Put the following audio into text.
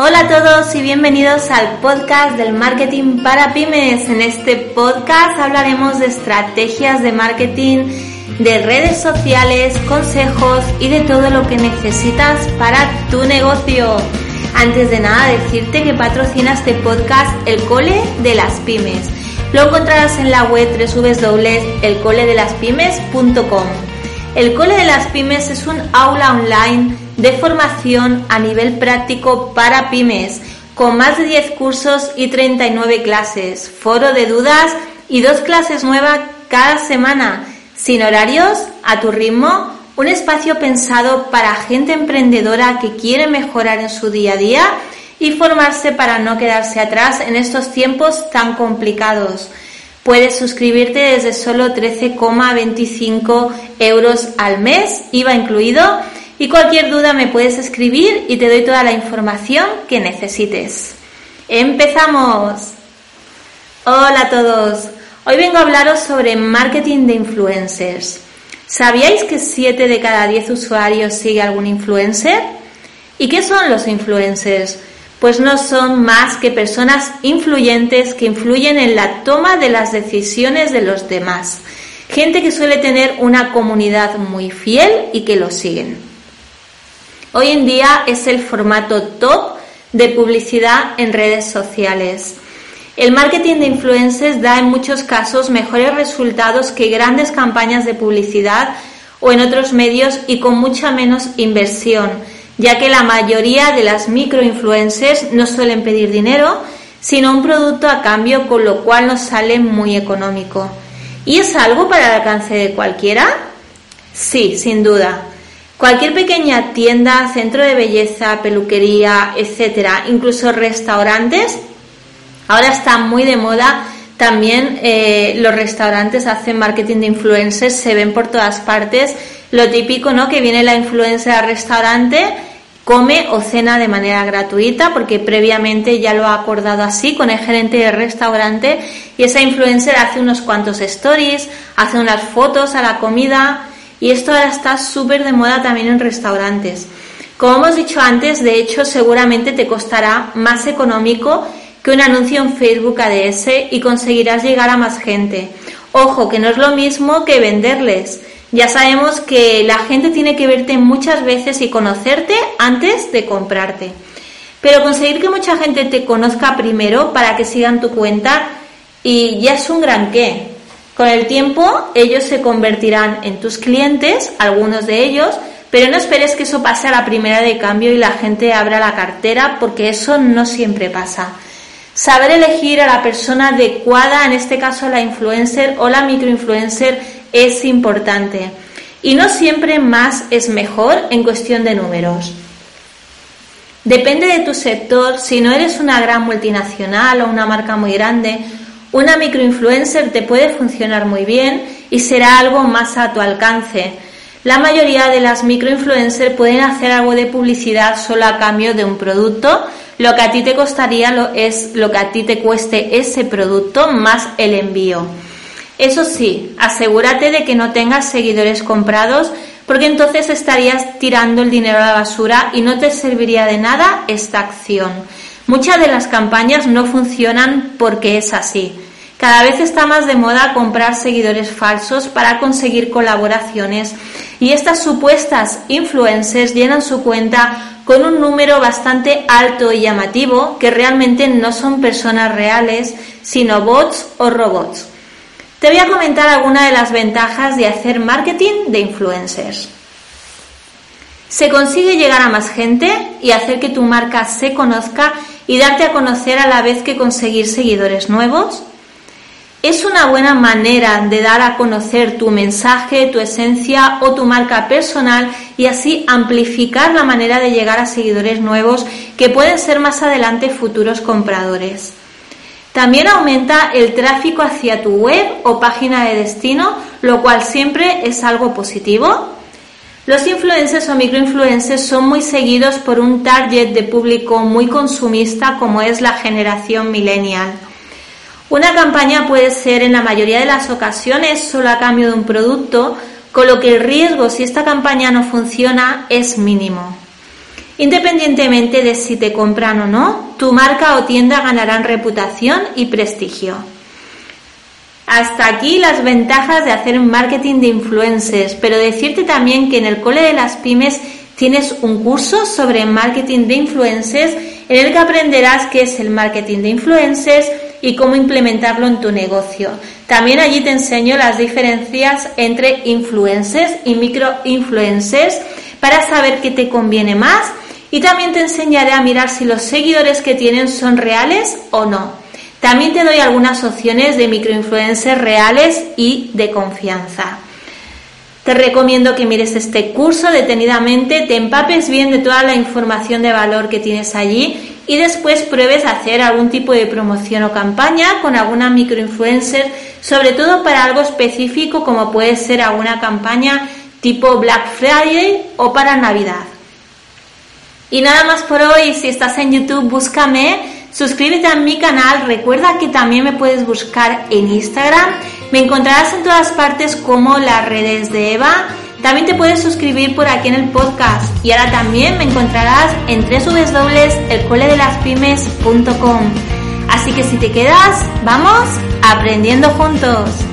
Hola a todos y bienvenidos al podcast del marketing para pymes. En este podcast hablaremos de estrategias de marketing, de redes sociales, consejos y de todo lo que necesitas para tu negocio. Antes de nada decirte que patrocina este podcast el Cole de las Pymes. Lo encontrarás en la web www.elcoledelaspymes.com. El Cole de las Pymes es un aula online de formación a nivel práctico para pymes, con más de 10 cursos y 39 clases, foro de dudas y dos clases nuevas cada semana, sin horarios, a tu ritmo, un espacio pensado para gente emprendedora que quiere mejorar en su día a día y formarse para no quedarse atrás en estos tiempos tan complicados. Puedes suscribirte desde solo 13,25 euros al mes, IVA incluido, y cualquier duda me puedes escribir y te doy toda la información que necesites. ¡Empezamos! Hola a todos. Hoy vengo a hablaros sobre marketing de influencers. ¿Sabíais que 7 de cada 10 usuarios sigue algún influencer? ¿Y qué son los influencers? Pues no son más que personas influyentes que influyen en la toma de las decisiones de los demás. Gente que suele tener una comunidad muy fiel y que lo siguen. Hoy en día es el formato top de publicidad en redes sociales. El marketing de influencers da en muchos casos mejores resultados que grandes campañas de publicidad o en otros medios y con mucha menos inversión, ya que la mayoría de las microinfluencers no suelen pedir dinero, sino un producto a cambio, con lo cual nos sale muy económico. ¿Y es algo para el alcance de cualquiera? Sí, sin duda. Cualquier pequeña tienda, centro de belleza, peluquería, etcétera, incluso restaurantes, ahora está muy de moda. También eh, los restaurantes hacen marketing de influencers, se ven por todas partes. Lo típico, ¿no? Que viene la influencer al restaurante, come o cena de manera gratuita, porque previamente ya lo ha acordado así con el gerente del restaurante. Y esa influencer hace unos cuantos stories, hace unas fotos a la comida y esto ahora está súper de moda también en restaurantes. Como hemos dicho antes, de hecho seguramente te costará más económico que un anuncio en Facebook ADS y conseguirás llegar a más gente. Ojo, que no es lo mismo que venderles. Ya sabemos que la gente tiene que verte muchas veces y conocerte antes de comprarte. Pero conseguir que mucha gente te conozca primero para que sigan tu cuenta y ya es un gran qué. Con el tiempo ellos se convertirán en tus clientes, algunos de ellos, pero no esperes que eso pase a la primera de cambio y la gente abra la cartera porque eso no siempre pasa. Saber elegir a la persona adecuada, en este caso la influencer o la microinfluencer, es importante. Y no siempre más es mejor en cuestión de números. Depende de tu sector, si no eres una gran multinacional o una marca muy grande, una microinfluencer te puede funcionar muy bien y será algo más a tu alcance. La mayoría de las microinfluencers pueden hacer algo de publicidad solo a cambio de un producto. Lo que a ti te costaría es lo que a ti te cueste ese producto más el envío. Eso sí, asegúrate de que no tengas seguidores comprados porque entonces estarías tirando el dinero a la basura y no te serviría de nada esta acción. Muchas de las campañas no funcionan porque es así. Cada vez está más de moda comprar seguidores falsos para conseguir colaboraciones y estas supuestas influencers llenan su cuenta con un número bastante alto y llamativo que realmente no son personas reales, sino bots o robots. Te voy a comentar algunas de las ventajas de hacer marketing de influencers. Se consigue llegar a más gente y hacer que tu marca se conozca y darte a conocer a la vez que conseguir seguidores nuevos. Es una buena manera de dar a conocer tu mensaje, tu esencia o tu marca personal y así amplificar la manera de llegar a seguidores nuevos que pueden ser más adelante futuros compradores. También aumenta el tráfico hacia tu web o página de destino, lo cual siempre es algo positivo. Los influencers o microinfluencers son muy seguidos por un target de público muy consumista como es la generación millennial. Una campaña puede ser en la mayoría de las ocasiones solo a cambio de un producto, con lo que el riesgo si esta campaña no funciona es mínimo. Independientemente de si te compran o no, tu marca o tienda ganarán reputación y prestigio. Hasta aquí las ventajas de hacer un marketing de influencers, pero decirte también que en el cole de las pymes tienes un curso sobre marketing de influencers en el que aprenderás qué es el marketing de influencers, y cómo implementarlo en tu negocio. También allí te enseño las diferencias entre influencers y microinfluencers para saber qué te conviene más y también te enseñaré a mirar si los seguidores que tienen son reales o no. También te doy algunas opciones de microinfluencers reales y de confianza. Te recomiendo que mires este curso detenidamente, te empapes bien de toda la información de valor que tienes allí y después pruebes a hacer algún tipo de promoción o campaña con alguna microinfluencer, sobre todo para algo específico como puede ser alguna campaña tipo Black Friday o para Navidad. Y nada más por hoy, si estás en YouTube, búscame, suscríbete a mi canal, recuerda que también me puedes buscar en Instagram, me encontrarás en todas partes como las redes de Eva también te puedes suscribir por aquí en el podcast y ahora también me encontrarás en www.elcoledelaspymes.com. Así que si te quedas, vamos aprendiendo juntos.